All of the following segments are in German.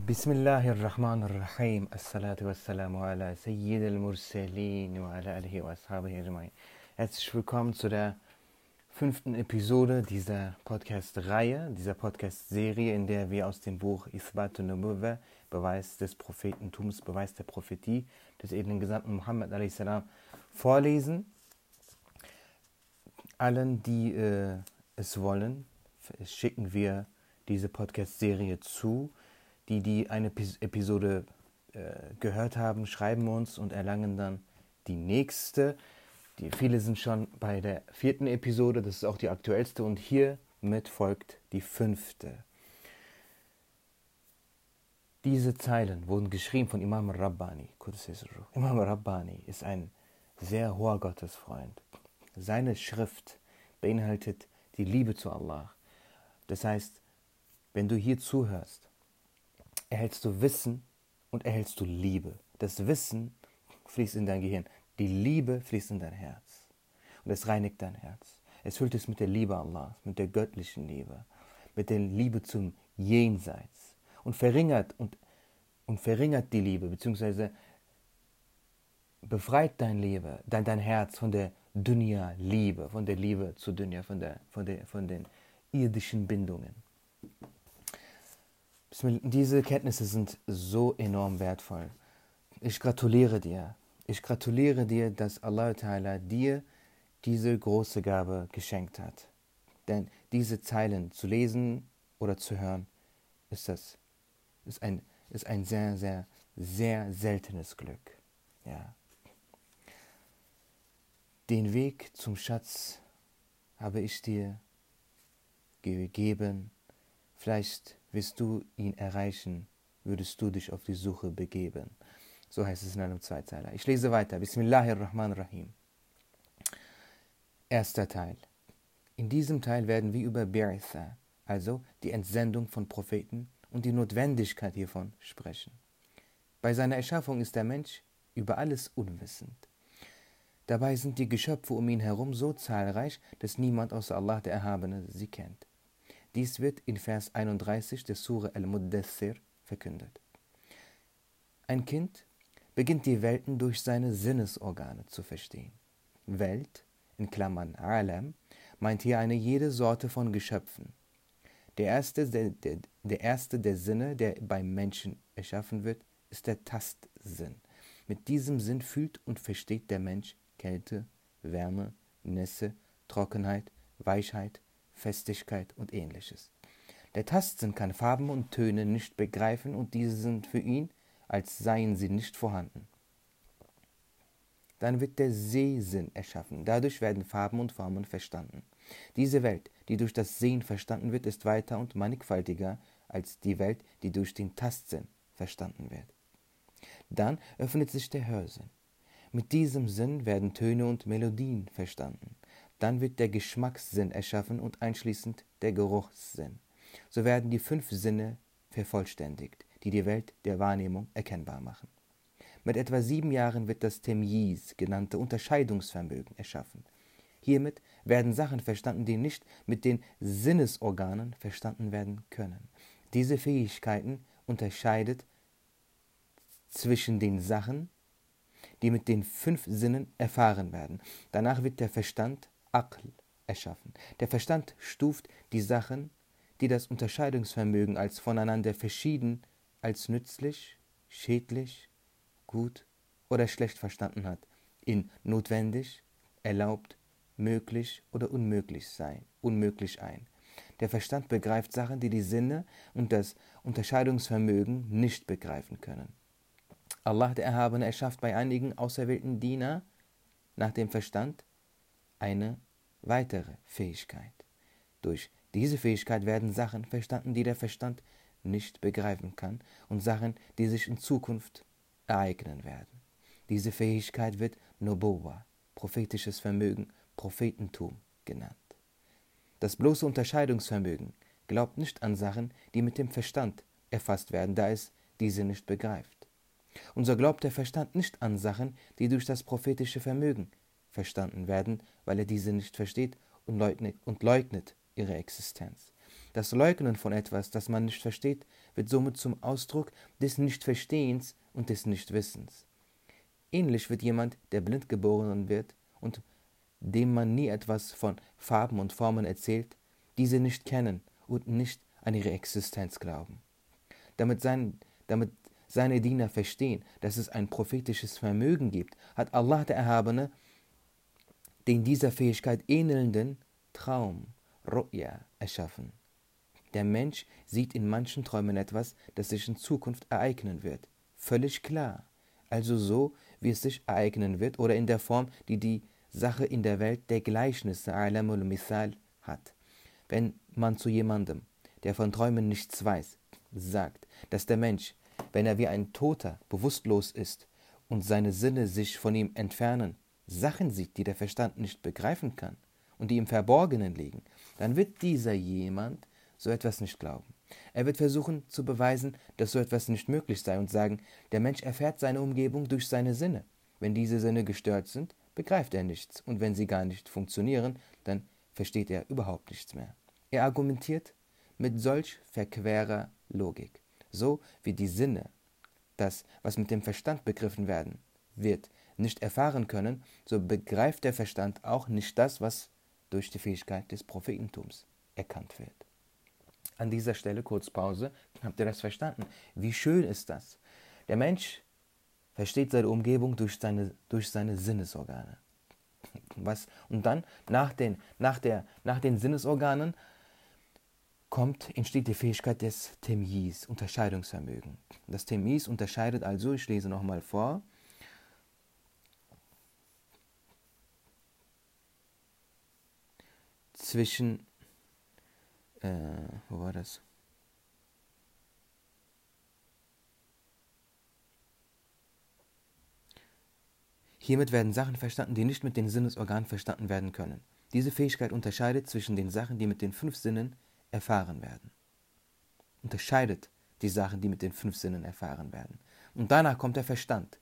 بسم الله الرحمن الرحيم الصلاة والسلام على سيد المرسلين وعلى آله وأصحابه أجمعين Herzlich willkommen zu der fünften Episode dieser Podcast-Reihe, dieser Podcast-Serie, in der wir aus dem Buch Isbat Nubuwa, Beweis des Prophetentums, Beweis der Prophetie des edlen Gesandten Muhammad a.s. vorlesen. Allen, die äh, es wollen, schicken wir diese Podcast-Serie zu. die, die eine Episode äh, gehört haben, schreiben uns und erlangen dann die nächste. Die, viele sind schon bei der vierten Episode, das ist auch die aktuellste, und hiermit folgt die fünfte. Diese Zeilen wurden geschrieben von Imam Rabbani. Imam Rabbani ist ein sehr hoher Gottesfreund. Seine Schrift beinhaltet die Liebe zu Allah. Das heißt, wenn du hier zuhörst, erhältst du Wissen und erhältst du Liebe. Das Wissen fließt in dein Gehirn, die Liebe fließt in dein Herz. Und es reinigt dein Herz. Es füllt es mit der Liebe Allahs, mit der göttlichen Liebe, mit der Liebe zum Jenseits und verringert und, und verringert die Liebe, beziehungsweise befreit dein Liebe, dein, dein Herz von der Dunya-Liebe, von der Liebe zu Dunya, von, der, von, der, von den irdischen Bindungen. Diese Kenntnisse sind so enorm wertvoll. Ich gratuliere dir. Ich gratuliere dir, dass Allah Ta'ala dir diese große Gabe geschenkt hat. Denn diese Zeilen zu lesen oder zu hören, ist das ist ein, ist ein sehr, sehr, sehr seltenes Glück. Ja. Den Weg zum Schatz habe ich dir gegeben. Vielleicht wirst du ihn erreichen, würdest du dich auf die Suche begeben. So heißt es in einem Zweizeiler. Ich lese weiter. Bismillahirrahmanirrahim. Erster Teil. In diesem Teil werden wir über Bi'itha, also die Entsendung von Propheten und die Notwendigkeit hiervon sprechen. Bei seiner Erschaffung ist der Mensch über alles unwissend. Dabei sind die Geschöpfe um ihn herum so zahlreich, dass niemand außer Allah der Erhabene sie kennt. Dies wird in Vers 31 der Sure Al-Muddathir verkündet. Ein Kind beginnt die Welten durch seine Sinnesorgane zu verstehen. Welt, in Klammern Alam, meint hier eine jede Sorte von Geschöpfen. Der erste der, der, der erste der Sinne, der beim Menschen erschaffen wird, ist der Tastsinn. Mit diesem Sinn fühlt und versteht der Mensch Kälte, Wärme, Nässe, Trockenheit, Weichheit, Festigkeit und ähnliches. Der Tastsinn kann Farben und Töne nicht begreifen und diese sind für ihn, als seien sie nicht vorhanden. Dann wird der Sehsinn erschaffen. Dadurch werden Farben und Formen verstanden. Diese Welt, die durch das Sehen verstanden wird, ist weiter und mannigfaltiger als die Welt, die durch den Tastsinn verstanden wird. Dann öffnet sich der Hörsinn. Mit diesem Sinn werden Töne und Melodien verstanden. Dann wird der Geschmackssinn erschaffen und einschließend der Geruchssinn. So werden die fünf Sinne vervollständigt, die die Welt der Wahrnehmung erkennbar machen. Mit etwa sieben Jahren wird das Temyiz genannte Unterscheidungsvermögen erschaffen. Hiermit werden Sachen verstanden, die nicht mit den Sinnesorganen verstanden werden können. Diese Fähigkeiten unterscheidet zwischen den Sachen, die mit den fünf Sinnen erfahren werden. Danach wird der Verstand Aql erschaffen. Der Verstand stuft die Sachen, die das Unterscheidungsvermögen als voneinander verschieden, als nützlich, schädlich, gut oder schlecht verstanden hat, in notwendig, erlaubt, möglich oder unmöglich sein, unmöglich ein. Der Verstand begreift Sachen, die die Sinne und das Unterscheidungsvermögen nicht begreifen können. Allah der Erhabene erschafft bei einigen auserwählten Diener nach dem Verstand eine weitere Fähigkeit. Durch diese Fähigkeit werden Sachen verstanden, die der Verstand nicht begreifen kann und Sachen, die sich in Zukunft ereignen werden. Diese Fähigkeit wird Noboa, prophetisches Vermögen, Prophetentum genannt. Das bloße Unterscheidungsvermögen glaubt nicht an Sachen, die mit dem Verstand erfasst werden, da es diese nicht begreift. Und so glaubt der Verstand nicht an Sachen, die durch das prophetische Vermögen verstanden werden, weil er diese nicht versteht und leugnet, und leugnet ihre Existenz. Das Leugnen von etwas, das man nicht versteht, wird somit zum Ausdruck des Nichtverstehens und des Nichtwissens. Ähnlich wird jemand, der blind geboren wird und dem man nie etwas von Farben und Formen erzählt, diese nicht kennen und nicht an ihre Existenz glauben. Damit, sein, damit seine Diener verstehen, dass es ein prophetisches Vermögen gibt, hat Allah der Erhabene den dieser Fähigkeit ähnelnden Traum, Ru'ya, erschaffen. Der Mensch sieht in manchen Träumen etwas, das sich in Zukunft ereignen wird. Völlig klar. Also so, wie es sich ereignen wird oder in der Form, die die Sache in der Welt der Gleichnisse, Alamul Mithal, hat. Wenn man zu jemandem, der von Träumen nichts weiß, sagt, dass der Mensch, wenn er wie ein Toter bewusstlos ist und seine Sinne sich von ihm entfernen, Sachen sieht, die der Verstand nicht begreifen kann und die im Verborgenen liegen, dann wird dieser jemand so etwas nicht glauben. Er wird versuchen zu beweisen, dass so etwas nicht möglich sei und sagen, der Mensch erfährt seine Umgebung durch seine Sinne. Wenn diese Sinne gestört sind, begreift er nichts, und wenn sie gar nicht funktionieren, dann versteht er überhaupt nichts mehr. Er argumentiert mit solch verquerer Logik, so wie die Sinne, das, was mit dem Verstand begriffen werden wird, nicht erfahren können, so begreift der Verstand auch nicht das, was durch die Fähigkeit des Prophetentums erkannt wird. An dieser Stelle kurz Pause. Habt ihr das verstanden? Wie schön ist das? Der Mensch versteht seine Umgebung durch seine, durch seine Sinnesorgane. Was, und dann, nach den, nach, der, nach den Sinnesorganen, kommt, entsteht die Fähigkeit des Temyiz, Unterscheidungsvermögen. Das Temyiz unterscheidet also, ich lese nochmal vor, zwischen, äh, wo war das? Hiermit werden Sachen verstanden, die nicht mit den Sinnesorganen verstanden werden können. Diese Fähigkeit unterscheidet zwischen den Sachen, die mit den fünf Sinnen erfahren werden. Unterscheidet die Sachen, die mit den fünf Sinnen erfahren werden. Und danach kommt der Verstand.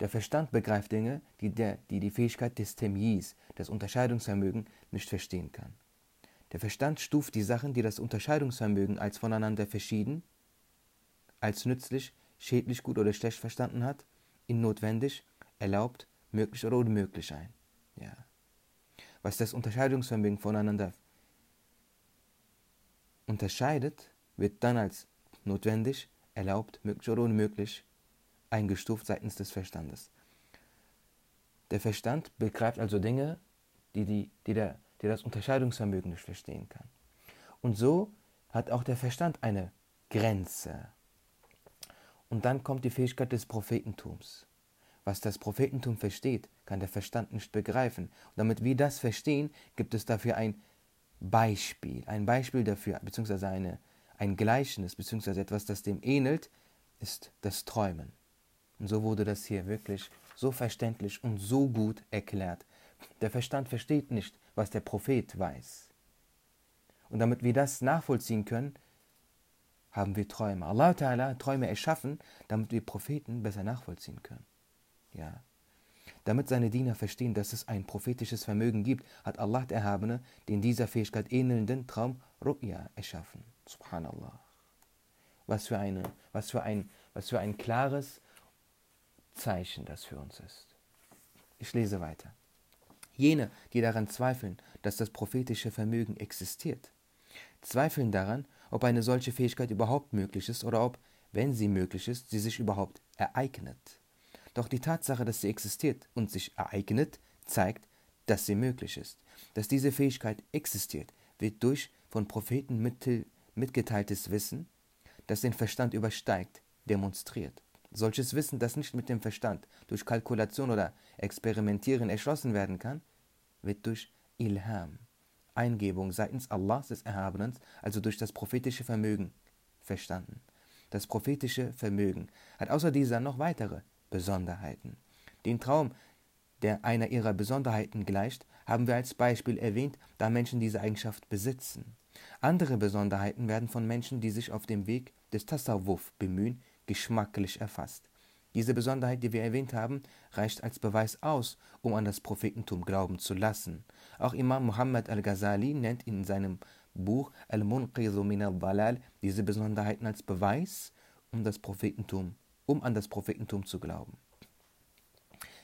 Der Verstand begreift Dinge, die, der, die die Fähigkeit des Temyiz, das Unterscheidungsvermögen, nicht verstehen kann. Der Verstand stuft die Sachen, die das Unterscheidungsvermögen als voneinander verschieden, als nützlich, schädlich, gut oder schlecht verstanden hat, in notwendig, erlaubt, möglich oder unmöglich ein. Ja. Was das Unterscheidungsvermögen voneinander unterscheidet, wird dann als notwendig, erlaubt, möglich oder unmöglich eingestuft seitens des Verstandes. Der Verstand begreift also Dinge, die, die, die, der, die das Unterscheidungsvermögen nicht verstehen kann. Und so hat auch der Verstand eine Grenze. Und dann kommt die Fähigkeit des Prophetentums. Was das Prophetentum versteht, kann der Verstand nicht begreifen. Und damit wir das verstehen, gibt es dafür ein Beispiel. Ein Beispiel dafür, beziehungsweise eine, ein Gleichnis, beziehungsweise etwas, das dem ähnelt, ist das Träumen. Und so wurde das hier wirklich so verständlich und so gut erklärt. Der Verstand versteht nicht, was der Prophet weiß. Und damit wir das nachvollziehen können, haben wir Träume. Allah Ta'ala hat Träume erschaffen, damit wir Propheten besser nachvollziehen können. Ja. Damit seine Diener verstehen, dass es ein prophetisches Vermögen gibt, hat Allah der Erhabene den dieser Fähigkeit ähnelnden Traum Ru'ya erschaffen. Subhanallah. Was für, eine, was, für ein, was für ein klares Zeichen das für uns ist. Ich lese weiter. Jene, die daran zweifeln, dass das prophetische Vermögen existiert, zweifeln daran, ob eine solche Fähigkeit überhaupt möglich ist oder ob, wenn sie möglich ist, sie sich überhaupt ereignet. Doch die Tatsache, dass sie existiert und sich ereignet, zeigt, dass sie möglich ist. Dass diese Fähigkeit existiert, wird durch von Propheten mitgeteiltes Wissen, das den Verstand übersteigt, demonstriert. Solches Wissen, das nicht mit dem Verstand, durch Kalkulation oder Experimentieren erschlossen werden kann, wird durch Ilham, Eingebung seitens Allahs des Erhabenen, also durch das prophetische Vermögen, verstanden. Das prophetische Vermögen hat außer dieser noch weitere Besonderheiten. Den Traum, der einer ihrer Besonderheiten gleicht, haben wir als Beispiel erwähnt, da Menschen diese Eigenschaft besitzen. Andere Besonderheiten werden von Menschen, die sich auf dem Weg des Tasawwuf bemühen, geschmacklich erfasst. Diese Besonderheit, die wir erwähnt haben, reicht als Beweis aus, um an das Prophetentum glauben zu lassen. Auch Imam Muhammad al-Ghazali nennt in seinem Buch Al-Munqidhu min al-Dalal diese Besonderheiten als Beweis, um das Prophetentum, um an das Prophetentum zu glauben.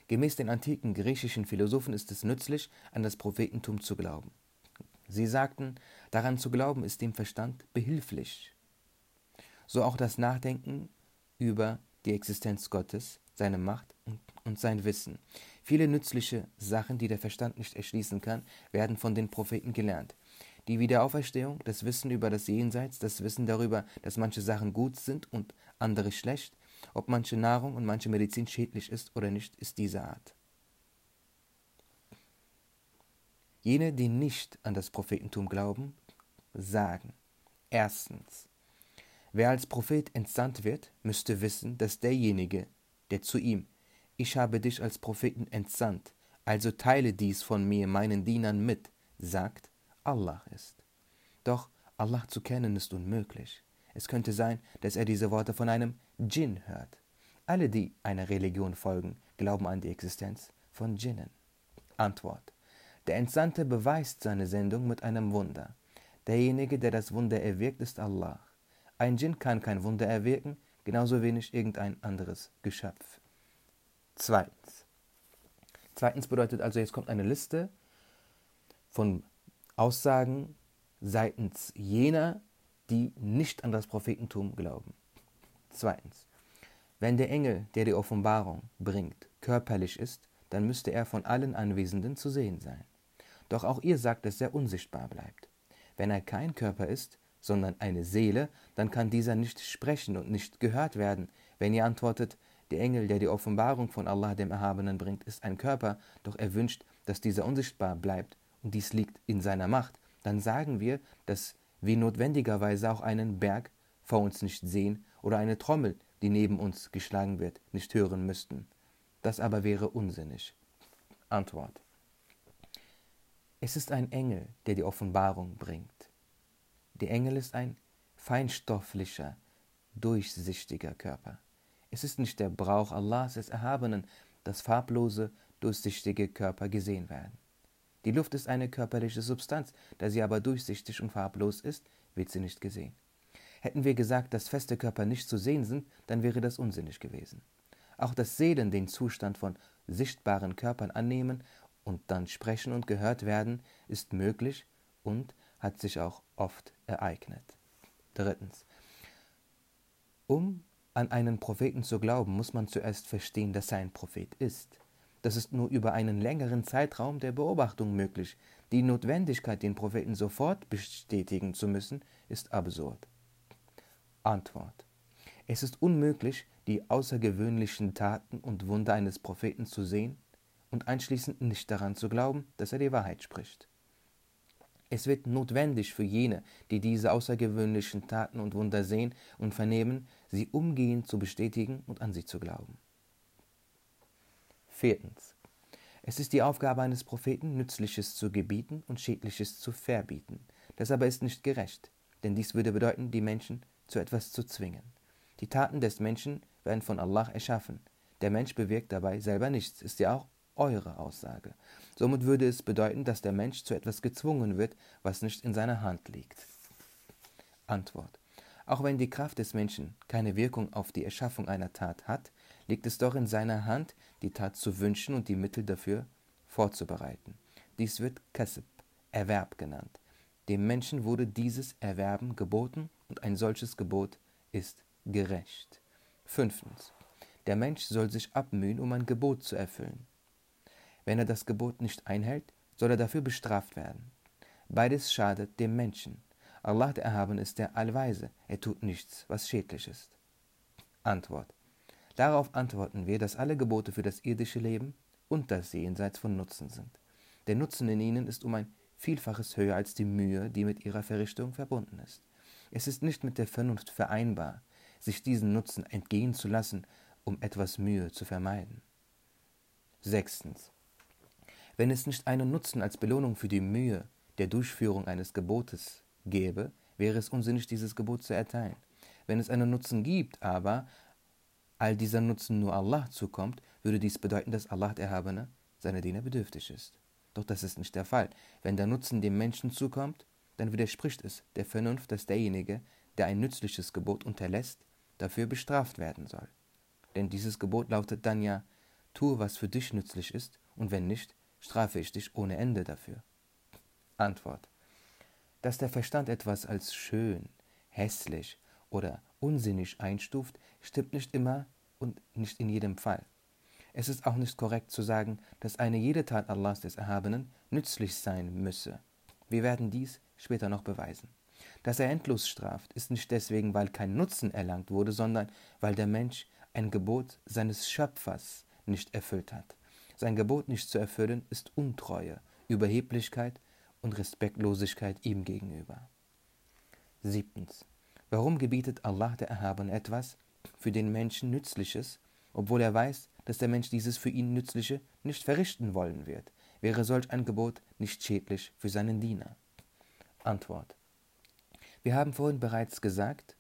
Gemäß den antiken griechischen Philosophen ist es nützlich, an das Prophetentum zu glauben. Sie sagten, daran zu glauben ist dem Verstand behilflich. So auch das Nachdenken über die Existenz Gottes, seine Macht und sein Wissen. Viele nützliche Sachen, die der Verstand nicht erschließen kann, werden von den Propheten gelernt. Die Wiederauferstehung, das Wissen über das Jenseits, das Wissen darüber, dass manche Sachen gut sind und andere schlecht, ob manche Nahrung und manche Medizin schädlich ist oder nicht, ist diese Art. Jene, die nicht an das Prophetentum glauben, sagen erstens, wer als Prophet entsandt wird, müsste wissen, dass derjenige, der zu ihm, ich habe dich als Propheten entsandt, also teile dies von mir meinen Dienern mit, sagt, Allah ist. Doch Allah zu kennen ist unmöglich. Es könnte sein, dass er diese Worte von einem Djinn hört. Alle, die einer Religion folgen, glauben an die Existenz von Djinnen. Antwort. Der Entsandte beweist seine Sendung mit einem Wunder. Derjenige, der das Wunder erwirkt, ist Allah. Ein Djinn kann kein Wunder erwirken, genauso wenig irgendein anderes Geschöpf. Zweitens. Zweitens bedeutet also, jetzt kommt eine Liste von Aussagen seitens jener, die nicht an das Prophetentum glauben. Zweitens. Wenn der Engel, der die Offenbarung bringt, körperlich ist, dann müsste er von allen Anwesenden zu sehen sein. Doch auch ihr sagt, dass er unsichtbar bleibt. Wenn er kein Körper ist, sondern eine Seele, dann kann dieser nicht sprechen und nicht gehört werden. Wenn ihr antwortet, der Engel, der die Offenbarung von Allah dem Erhabenen bringt, ist ein Körper, doch er wünscht, dass dieser unsichtbar bleibt, und dies liegt in seiner Macht, dann sagen wir, dass wir notwendigerweise auch einen Berg vor uns nicht sehen oder eine Trommel, die neben uns geschlagen wird, nicht hören müssten. Das aber wäre unsinnig. Antwort. Es ist ein Engel, der die Offenbarung bringt. Der Engel ist ein feinstofflicher, durchsichtiger Körper. Es ist nicht der Brauch Allahs des Erhabenen, dass farblose, durchsichtige Körper gesehen werden. Die Luft ist eine körperliche Substanz, da sie aber durchsichtig und farblos ist, wird sie nicht gesehen. Hätten wir gesagt, dass feste Körper nicht zu sehen sind, dann wäre das unsinnig gewesen. Auch dass Seelen den Zustand von sichtbaren Körpern annehmen und dann sprechen und gehört werden, ist möglich und hat sich auch oft ereignet. Drittens. Um an einen Propheten zu glauben, muss man zuerst verstehen, dass er ein Prophet ist. Das ist nur über einen längeren Zeitraum der Beobachtung möglich. Die Notwendigkeit, den Propheten sofort bestätigen zu müssen, ist absurd. Antwort. Es ist unmöglich, die außergewöhnlichen Taten und Wunder eines Propheten zu sehen und anschließend nicht daran zu glauben, dass er die Wahrheit spricht. Es wird notwendig für jene, die diese außergewöhnlichen Taten und Wunder sehen und vernehmen, sie umgehend zu bestätigen und an sie zu glauben. Viertens. Es ist die Aufgabe eines Propheten, Nützliches zu gebieten und Schädliches zu verbieten. Das aber ist nicht gerecht, denn dies würde bedeuten, die Menschen zu etwas zu zwingen. Die Taten des Menschen werden von Allah erschaffen. Der Mensch bewirkt dabei selber nichts, ist ja auch eure Aussage. Somit würde es bedeuten, dass der Mensch zu etwas gezwungen wird, was nicht in seiner Hand liegt. Antwort. Auch wenn die Kraft des Menschen keine Wirkung auf die Erschaffung einer Tat hat, liegt es doch in seiner Hand, die Tat zu wünschen und die Mittel dafür vorzubereiten. Dies wird Kasb, Erwerb genannt. Dem Menschen wurde dieses Erwerben geboten und ein solches Gebot ist gerecht. Fünftens. Der Mensch soll sich abmühen, um ein Gebot zu erfüllen. Wenn er das Gebot nicht einhält, soll er dafür bestraft werden. Beides schadet dem Menschen. Allah der Erhaben ist der Allweise, er tut nichts, was schädlich ist. Antwort. Darauf antworten wir, dass alle Gebote für das irdische Leben und das Jenseits von Nutzen sind. Der Nutzen in ihnen ist um ein Vielfaches höher als die Mühe, die mit ihrer Verrichtung verbunden ist. Es ist nicht mit der Vernunft vereinbar, sich diesen Nutzen entgehen zu lassen, um etwas Mühe zu vermeiden. Sechstens. Wenn es nicht einen Nutzen als Belohnung für die Mühe der Durchführung eines Gebotes gäbe, wäre es unsinnig, dieses Gebot zu erteilen. Wenn es einen Nutzen gibt, aber all dieser Nutzen nur Allah zukommt, würde dies bedeuten, dass Allah der Erhabene seiner Diener bedürftig ist. Doch das ist nicht der Fall. Wenn der Nutzen dem Menschen zukommt, dann widerspricht es der Vernunft, dass derjenige, der ein nützliches Gebot unterlässt, dafür bestraft werden soll. Denn dieses Gebot lautet dann ja, tue, was für dich nützlich ist, und wenn nicht, strafe ich dich ohne Ende dafür. Antwort. Dass der Verstand etwas als schön, hässlich oder unsinnig einstuft, stimmt nicht immer und nicht in jedem Fall. Es ist auch nicht korrekt zu sagen, dass eine jede Tat Allahs des Erhabenen nützlich sein müsse. Wir werden dies später noch beweisen. Dass er endlos straft, ist nicht deswegen, weil kein Nutzen erlangt wurde, sondern weil der Mensch ein Gebot seines Schöpfers nicht erfüllt hat. Sein Gebot nicht zu erfüllen ist Untreue, Überheblichkeit und Respektlosigkeit ihm gegenüber. Siebtens. Warum gebietet Allah der Erhabene etwas für den Menschen Nützliches, obwohl er weiß, dass der Mensch dieses für ihn Nützliche nicht verrichten wollen wird? Wäre solch ein Gebot nicht schädlich für seinen Diener? Antwort. Wir haben vorhin bereits gesagt,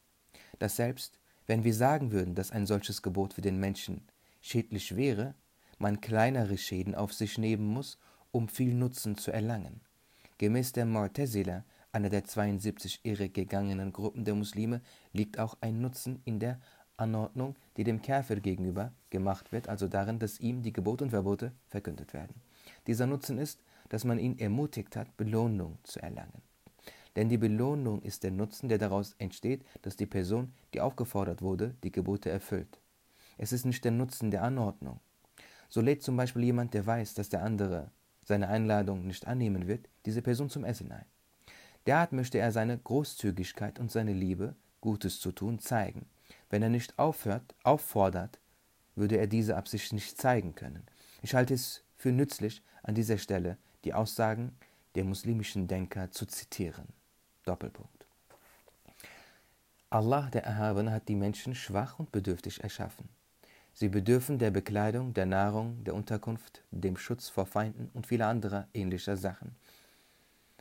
dass selbst wenn wir sagen würden, dass ein solches Gebot für den Menschen schädlich wäre, man kleinere Schäden auf sich nehmen muss, um viel Nutzen zu erlangen. Gemäß der Mu'tazila, einer der 72 irregegangenen Gruppen der Muslime, liegt auch ein Nutzen in der Anordnung, die dem Käfer gegenüber gemacht wird, also darin, dass ihm die Gebote und Verbote verkündet werden. Dieser Nutzen ist, dass man ihn ermutigt hat, Belohnung zu erlangen. Denn die Belohnung ist der Nutzen, der daraus entsteht, dass die Person, die aufgefordert wurde, die Gebote erfüllt. Es ist nicht der Nutzen der Anordnung. So lädt zum Beispiel jemand, der weiß, dass der andere seine Einladung nicht annehmen wird, diese Person zum Essen ein. Derart möchte er seine Großzügigkeit und seine Liebe, Gutes zu tun, zeigen. Wenn er nicht aufhört, auffordert, würde er diese Absicht nicht zeigen können. Ich halte es für nützlich, an dieser Stelle die Aussagen der muslimischen Denker zu zitieren. Doppelpunkt. Allah, der Erhabene, hat die Menschen schwach und bedürftig erschaffen. Sie bedürfen der Bekleidung, der Nahrung, der Unterkunft, dem Schutz vor Feinden und vieler anderer ähnlicher Sachen.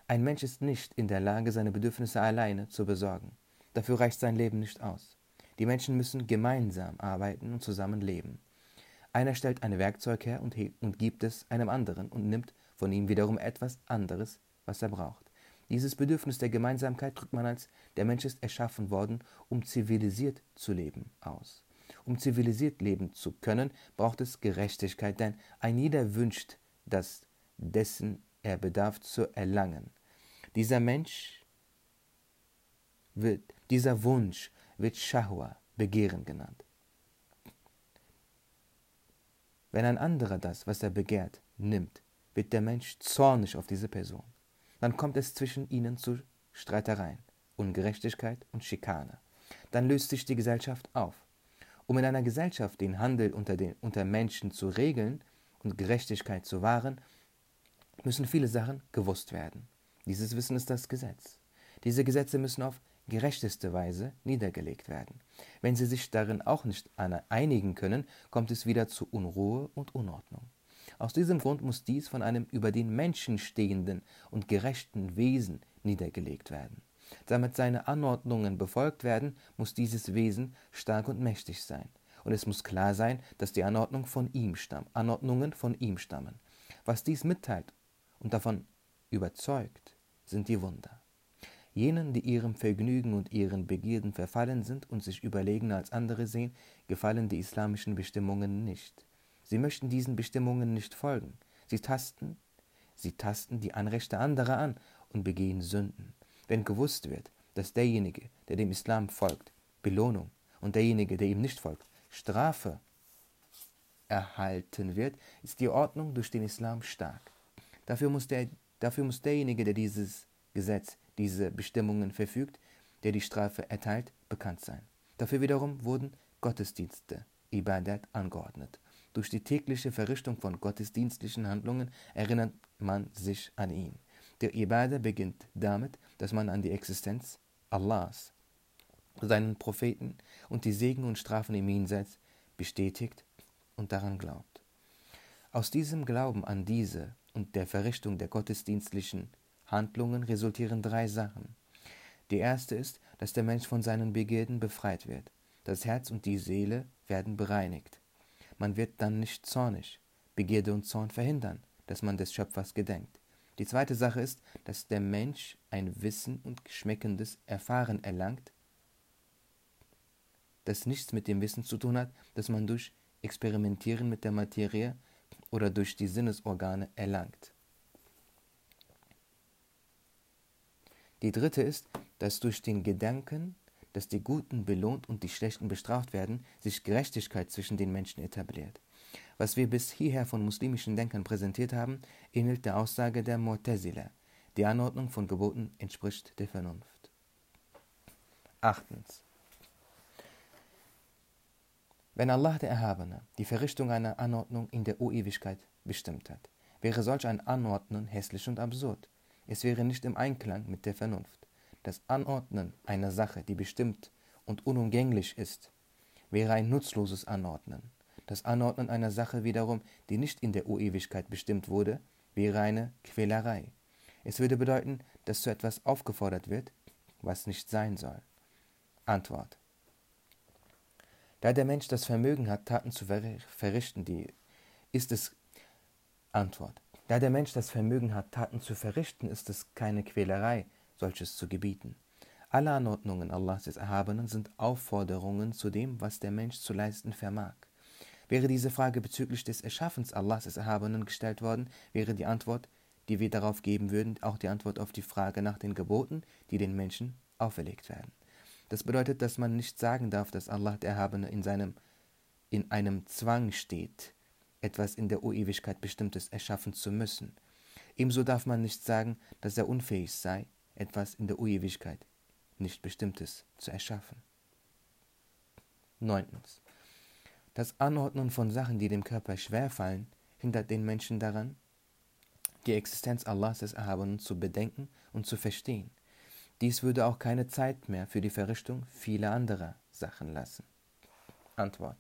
Ein Mensch ist nicht in der Lage, seine Bedürfnisse alleine zu besorgen. Dafür reicht sein Leben nicht aus. Die Menschen müssen gemeinsam arbeiten und zusammen leben. Einer stellt ein Werkzeug her und, und gibt es einem anderen und nimmt von ihm wiederum etwas anderes, was er braucht. Dieses Bedürfnis der Gemeinsamkeit drückt man als der Mensch ist erschaffen worden, um zivilisiert zu leben aus. Um zivilisiert leben zu können, braucht es Gerechtigkeit, denn ein jeder wünscht, das dessen er bedarf zu erlangen. Dieser Mensch wird, dieser Wunsch wird Shahwa, Begehren genannt. Wenn ein anderer das, was er begehrt, nimmt, wird der Mensch zornig auf diese Person. Dann kommt es zwischen ihnen zu Streitereien, Ungerechtigkeit und Schikane. Dann löst sich die Gesellschaft auf. Um in einer Gesellschaft den Handel unter, den, unter Menschen zu regeln und Gerechtigkeit zu wahren, müssen viele Sachen gewusst werden. Dieses Wissen ist das Gesetz. Diese Gesetze müssen auf gerechteste Weise niedergelegt werden. Wenn sie sich darin auch nicht einigen können, kommt es wieder zu Unruhe und Unordnung. Aus diesem Grund muss dies von einem über den Menschen stehenden und gerechten Wesen niedergelegt werden. Damit seine Anordnungen befolgt werden, muss dieses Wesen stark und mächtig sein. Und es muss klar sein, dass die Anordnung von ihm stammt, Anordnungen von ihm stammen. Was dies mitteilt und davon überzeugt, sind die Wunder. Jenen, die ihrem Vergnügen und ihren Begierden verfallen sind und sich überlegener als andere sehen, gefallen die islamischen Bestimmungen nicht. Sie möchten diesen Bestimmungen nicht folgen. Sie tasten, sie tasten die Anrechte anderer an und begehen Sünden. Wenn gewusst wird, dass derjenige, der dem Islam folgt, Belohnung und derjenige, der ihm nicht folgt, Strafe erhalten wird, ist die Ordnung durch den Islam stark. Dafür muss, der, dafür muss derjenige, der dieses Gesetz, diese Bestimmungen verfügt, der die Strafe erteilt, bekannt sein. Dafür wiederum wurden Gottesdienste, Ibadat, angeordnet. Durch die tägliche Verrichtung von gottesdienstlichen Handlungen erinnert man sich an ihn. Der Ibadah beginnt damit, dass man an die Existenz Allahs, seinen Propheten und die Segen und Strafen im Jenseits bestätigt und daran glaubt. Aus diesem Glauben an diese und der Verrichtung der gottesdienstlichen Handlungen resultieren drei Sachen. Die erste ist, dass der Mensch von seinen Begierden befreit wird. Das Herz und die Seele werden bereinigt. Man wird dann nicht zornig. Begierde und Zorn verhindern, dass man des Schöpfers gedenkt. Die zweite Sache ist, dass der Mensch ein Wissen und schmeckendes Erfahren erlangt, das nichts mit dem Wissen zu tun hat, das man durch Experimentieren mit der Materie oder durch die Sinnesorgane erlangt. Die dritte ist, dass durch den Gedanken, dass die Guten belohnt und die Schlechten bestraft werden, sich Gerechtigkeit zwischen den Menschen etabliert. Was wir bis hierher von muslimischen Denkern präsentiert haben, ähnelt der Aussage der Mu'tazila. Die Anordnung von Geboten entspricht der Vernunft. Achtens. Wenn Allah der Erhabene die Verrichtung einer Anordnung in der Urewigkeit bestimmt hat, wäre solch ein Anordnen hässlich und absurd. Es wäre nicht im Einklang mit der Vernunft. Das Anordnen einer Sache, die bestimmt und unumgänglich ist, wäre ein nutzloses Anordnen. Das Anordnen einer Sache wiederum, die nicht in der Urewigkeit bestimmt wurde, wäre eine Quälerei. Es würde bedeuten, dass zu etwas aufgefordert wird, was nicht sein soll. Antwort. Da der Mensch das Vermögen hat, Taten zu verrichten, die ist es Antwort. Da der Mensch das Vermögen hat, Taten zu verrichten, ist es keine Quälerei, solches zu gebieten. Alle Anordnungen Allahs des Erhabenen sind Aufforderungen zu dem, was der Mensch zu leisten vermag. Wäre diese Frage bezüglich des Erschaffens Allahs des Erhabenen gestellt worden, wäre die Antwort, die wir darauf geben würden, auch die Antwort auf die Frage nach den Geboten, die den Menschen auferlegt werden. Das bedeutet, dass man nicht sagen darf, dass Allah der Erhabene in, seinem, in einem Zwang steht, etwas in der Urewigkeit Bestimmtes erschaffen zu müssen. Ebenso darf man nicht sagen, dass er unfähig sei, etwas in der Urewigkeit nicht Bestimmtes zu erschaffen. Neuntens. Das Anordnen von Sachen, die dem Körper schwerfallen, hindert den Menschen daran, die Existenz Allahs des Erhabenen zu bedenken und zu verstehen. Dies würde auch keine Zeit mehr für die Verrichtung vieler anderer Sachen lassen. Antwort.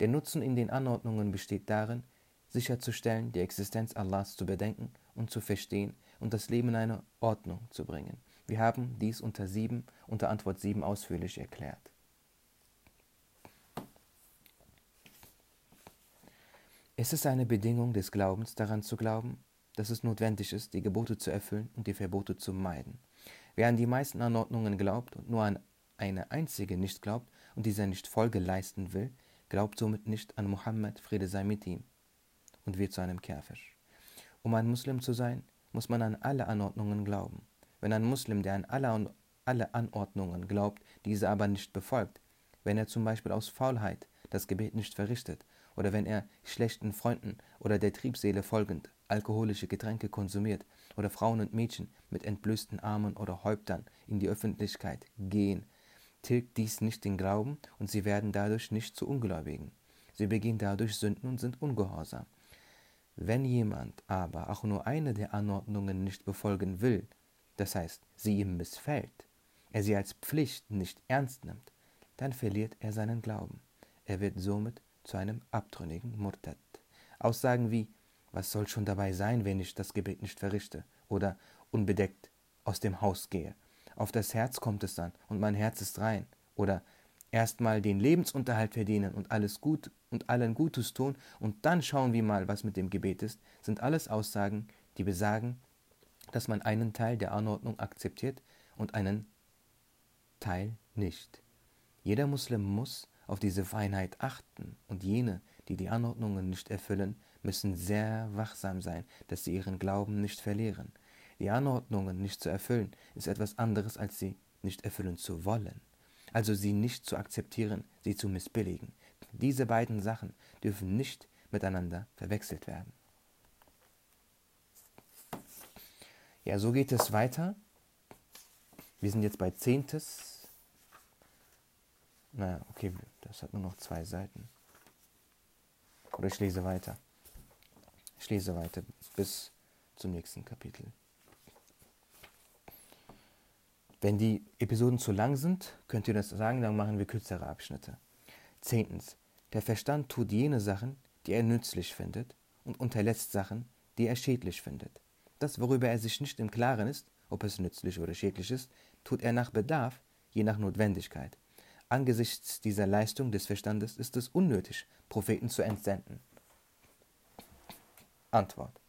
Der Nutzen in den Anordnungen besteht darin, sicherzustellen, die Existenz Allahs zu bedenken und zu verstehen und das Leben in eine Ordnung zu bringen. Wir haben dies unter, sieben, unter Antwort 7 ausführlich erklärt. Es ist eine Bedingung des Glaubens, daran zu glauben, dass es notwendig ist, die Gebote zu erfüllen und die Verbote zu meiden. Wer an die meisten Anordnungen glaubt und nur an eine einzige nicht glaubt und dieser nicht Folge leisten will, glaubt somit nicht an Mohammed, Friede sei mit ihm, und wird zu einem Kerfisch. Um ein Muslim zu sein, muss man an alle Anordnungen glauben. Wenn ein Muslim, der an alle, alle Anordnungen glaubt, diese aber nicht befolgt, wenn er zum Beispiel aus Faulheit das Gebet nicht verrichtet, oder wenn er schlechten Freunden oder der Triebseele folgend alkoholische Getränke konsumiert oder Frauen und Mädchen mit entblößten Armen oder Häuptern in die Öffentlichkeit gehen, tilgt dies nicht den Glauben und sie werden dadurch nicht zu Ungläubigen. Sie begehen dadurch Sünden und sind ungehorsam. Wenn jemand aber auch nur eine der Anordnungen nicht befolgen will, das heißt, sie ihm missfällt, er sie als Pflicht nicht ernst nimmt, dann verliert er seinen Glauben. Er wird somit zu einem abtrünnigen Murtad. Aussagen wie was soll schon dabei sein, wenn ich das Gebet nicht verrichte oder unbedeckt aus dem Haus gehe? Auf das Herz kommt es dann und mein Herz ist rein. Oder erstmal den Lebensunterhalt verdienen und alles gut und allen Gutes tun und dann schauen wir mal, was mit dem Gebet ist, sind alles Aussagen, die besagen, dass man einen Teil der Anordnung akzeptiert und einen Teil nicht. Jeder Muslim muss auf diese Feinheit achten und jene, die die Anordnungen nicht erfüllen, müssen sehr wachsam sein, dass sie ihren Glauben nicht verlieren. Die Anordnungen nicht zu erfüllen, ist etwas anderes, als sie nicht erfüllen zu wollen. Also sie nicht zu akzeptieren, sie zu missbilligen. Diese beiden Sachen dürfen nicht miteinander verwechselt werden. Ja, so geht es weiter. Wir sind jetzt bei Zehntes. Naja, okay, das hat nur noch zwei Seiten. Oder ich lese weiter. Ich lese weiter bis zum nächsten Kapitel. Wenn die Episoden zu lang sind, könnt ihr das sagen, dann machen wir kürzere Abschnitte. Zehntens. Der Verstand tut jene Sachen, die er nützlich findet, und unterlässt Sachen, die er schädlich findet. Das, worüber er sich nicht im Klaren ist, ob es nützlich oder schädlich ist, tut er nach Bedarf, je nach Notwendigkeit. Angesichts dieser Leistung des Verstandes ist es unnötig, Propheten zu entsenden. Antwort.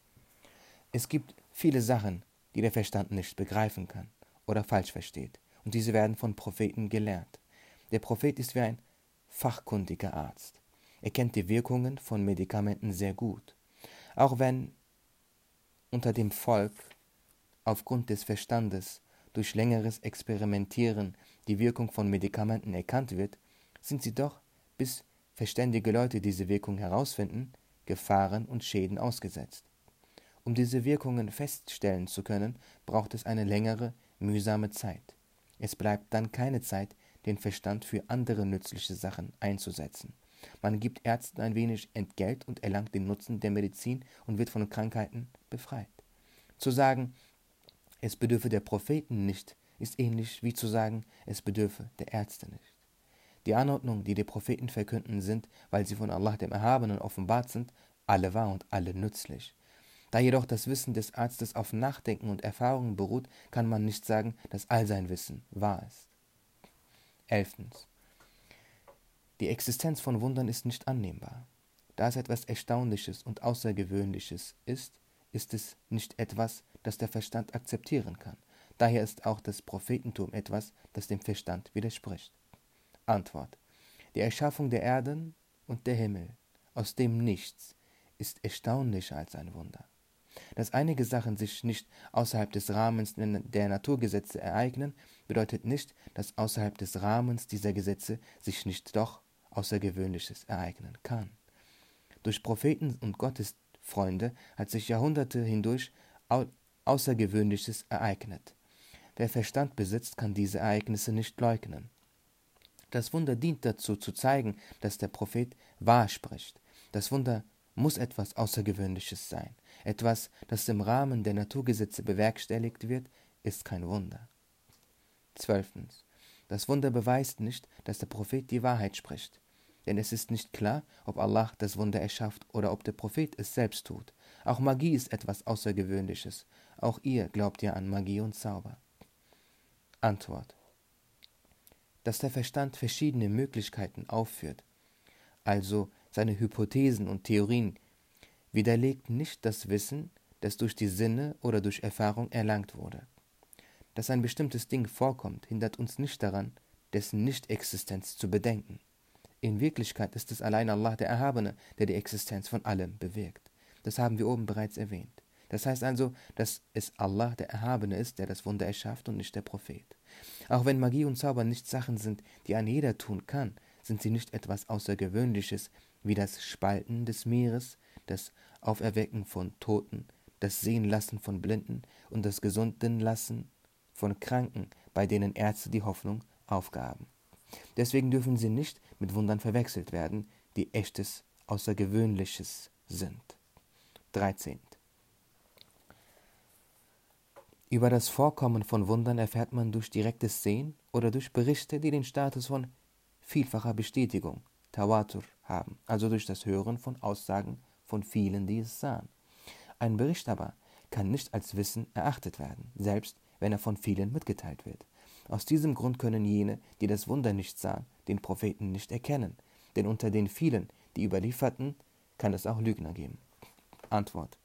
Es gibt viele Sachen, die der Verstand nicht begreifen kann oder falsch versteht, und diese werden von Propheten gelehrt. Der Prophet ist wie ein fachkundiger Arzt. Er kennt die Wirkungen von Medikamenten sehr gut. Auch wenn unter dem Volk aufgrund des Verstandes durch längeres Experimentieren die Wirkung von Medikamenten erkannt wird, sind sie doch, bis verständige Leute diese Wirkung herausfinden, Gefahren und Schäden ausgesetzt. Um diese Wirkungen feststellen zu können, braucht es eine längere, mühsame Zeit. Es bleibt dann keine Zeit, den Verstand für andere nützliche Sachen einzusetzen. Man gibt Ärzten ein wenig Entgelt und erlangt den Nutzen der Medizin und wird von Krankheiten befreit. Zu sagen, es bedürfe der Propheten nicht, ist ähnlich wie zu sagen, es bedürfe der Ärzte nicht. Die Anordnungen, die die Propheten verkünden, sind, weil sie von Allah dem Erhabenen offenbart sind, alle wahr und alle nützlich. Da jedoch das Wissen des Arztes auf Nachdenken und Erfahrungen beruht, kann man nicht sagen, dass all sein Wissen wahr ist. Elftens. Die Existenz von Wundern ist nicht annehmbar. Da es etwas Erstaunliches und Außergewöhnliches ist, ist es nicht etwas, das der Verstand akzeptieren kann. Daher ist auch das Prophetentum etwas, das dem Verstand widerspricht. Antwort. Die Erschaffung der Erden und der Himmel aus dem Nichts ist erstaunlicher als ein Wunder. Dass einige Sachen sich nicht außerhalb des Rahmens der Naturgesetze ereignen, bedeutet nicht, dass außerhalb des Rahmens dieser Gesetze sich nicht doch Außergewöhnliches ereignen kann. Durch Propheten und Gottes Freunde, hat sich Jahrhunderte hindurch au Außergewöhnliches ereignet. Wer Verstand besitzt, kann diese Ereignisse nicht leugnen. Das Wunder dient dazu, zu zeigen, dass der Prophet wahr spricht. Das Wunder muss etwas Außergewöhnliches sein. Etwas, das im Rahmen der Naturgesetze bewerkstelligt wird, ist kein Wunder. Zwölftens. Das Wunder beweist nicht, dass der Prophet die Wahrheit spricht denn es ist nicht klar, ob Allah das Wunder erschafft oder ob der Prophet es selbst tut. Auch Magie ist etwas Außergewöhnliches. Auch ihr glaubt ja an Magie und Zauber. Antwort. Dass der Verstand verschiedene Möglichkeiten aufführt, also seine Hypothesen und Theorien, widerlegt nicht das Wissen, das durch die Sinne oder durch Erfahrung erlangt wurde. Dass ein bestimmtes Ding vorkommt, hindert uns nicht daran, dessen Nichtexistenz zu bedenken. In Wirklichkeit ist es allein Allah der Erhabene, der die Existenz von allem bewirkt. Das haben wir oben bereits erwähnt. Das heißt also, dass es Allah der Erhabene ist, der das Wunder erschafft und nicht der Prophet. Auch wenn Magie und Zauber nicht Sachen sind, die ein jeder tun kann, sind sie nicht etwas Außergewöhnliches wie das Spalten des Meeres, das Auferwecken von Toten, das Sehenlassen von Blinden und das Gesundenlassen von Kranken, bei denen Ärzte die Hoffnung aufgaben. Deswegen dürfen sie nicht mit Wundern verwechselt werden, die echtes, Außergewöhnliches sind. 13. Über das Vorkommen von Wundern erfährt man durch direktes Sehen oder durch Berichte, die den Status von vielfacher Bestätigung, Tawatur, haben, also durch das Hören von Aussagen von vielen, die es sahen. Ein Bericht aber kann nicht als Wissen erachtet werden, selbst wenn er von vielen mitgeteilt wird. Aus diesem Grund können jene, die das Wunder nicht sahen, den Propheten nicht erkennen, denn unter den vielen, die überlieferten, kann es auch Lügner geben. Antwort.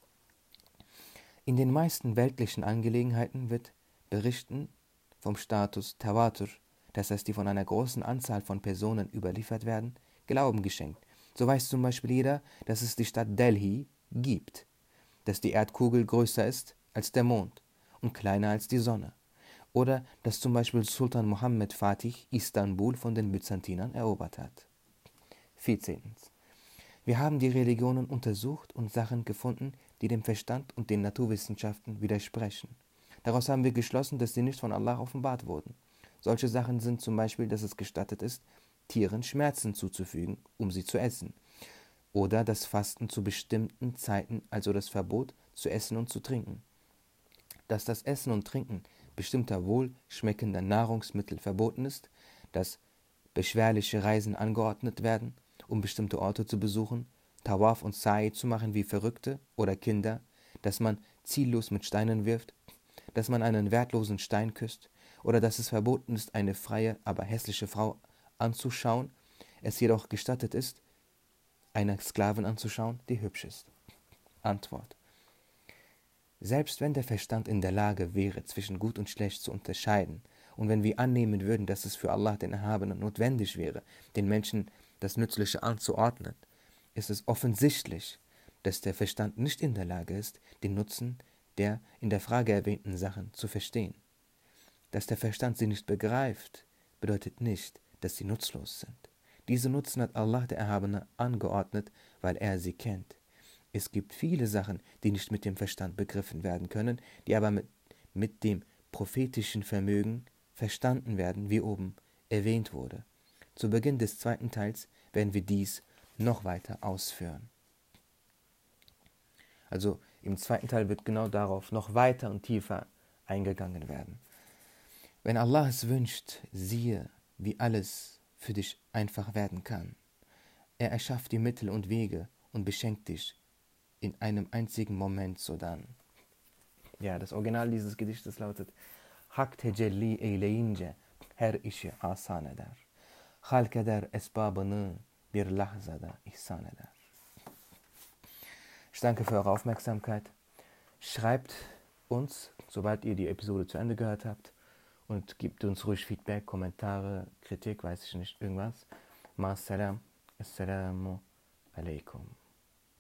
In den meisten weltlichen Angelegenheiten wird Berichten vom Status Tawatur, das heißt die von einer großen Anzahl von Personen überliefert werden, Glauben geschenkt. So weiß zum Beispiel jeder, dass es die Stadt Delhi gibt, dass die Erdkugel größer ist als der Mond und kleiner als die Sonne, oder dass zum Beispiel Sultan Mohammed Fatih Istanbul von den Byzantinern erobert hat. 14. Wir haben die Religionen untersucht und Sachen gefunden, die dem Verstand und den Naturwissenschaften widersprechen. Daraus haben wir geschlossen, dass sie nicht von Allah offenbart wurden. Solche Sachen sind zum Beispiel, dass es gestattet ist, Tieren Schmerzen zuzufügen, um sie zu essen, oder das Fasten zu bestimmten Zeiten, also das Verbot zu essen und zu trinken. Dass das Essen und Trinken bestimmter wohlschmeckender Nahrungsmittel verboten ist, dass beschwerliche Reisen angeordnet werden, um bestimmte Orte zu besuchen, Tawaf und Sa'i zu machen wie Verrückte oder Kinder, dass man ziellos mit Steinen wirft, dass man einen wertlosen Stein küsst, oder dass es verboten ist, eine freie, aber hässliche Frau anzuschauen, es jedoch gestattet ist, eine Sklavin anzuschauen, die hübsch ist. Antwort. Selbst wenn der Verstand in der Lage wäre, zwischen gut und schlecht zu unterscheiden, und wenn wir annehmen würden, dass es für Allah den Erhabenen notwendig wäre, den Menschen das Nützliche anzuordnen, ist es offensichtlich, dass der Verstand nicht in der Lage ist, den Nutzen der in der Frage erwähnten Sachen zu verstehen. Dass der Verstand sie nicht begreift, bedeutet nicht, dass sie nutzlos sind. Diese Nutzen hat Allah der Erhabene angeordnet, weil er sie kennt. Es gibt viele Sachen, die nicht mit dem Verstand begriffen werden können, die aber mit, mit dem prophetischen Vermögen verstanden werden, wie oben erwähnt wurde. Zu Beginn des zweiten Teils werden wir dies noch weiter ausführen. Also im zweiten Teil wird genau darauf noch weiter und tiefer eingegangen werden. Wenn Allah es wünscht, siehe, wie alles für dich einfach werden kann. Er erschafft die Mittel und Wege und beschenkt dich in einem einzigen Moment sodann. Ja, das Original dieses Gedichtes lautet Hak tecelli eyleyince her işi asan eder. Halk eder esbabını bir lahzada ihsan eder. Ich danke für eure Aufmerksamkeit. Schreibt uns, sobald ihr die Episode zu Ende gehört habt und gebt uns ruhig Feedback, Kommentare, Kritik, weiß ich nicht, irgendwas. Ma salam. Assalamu alaikum.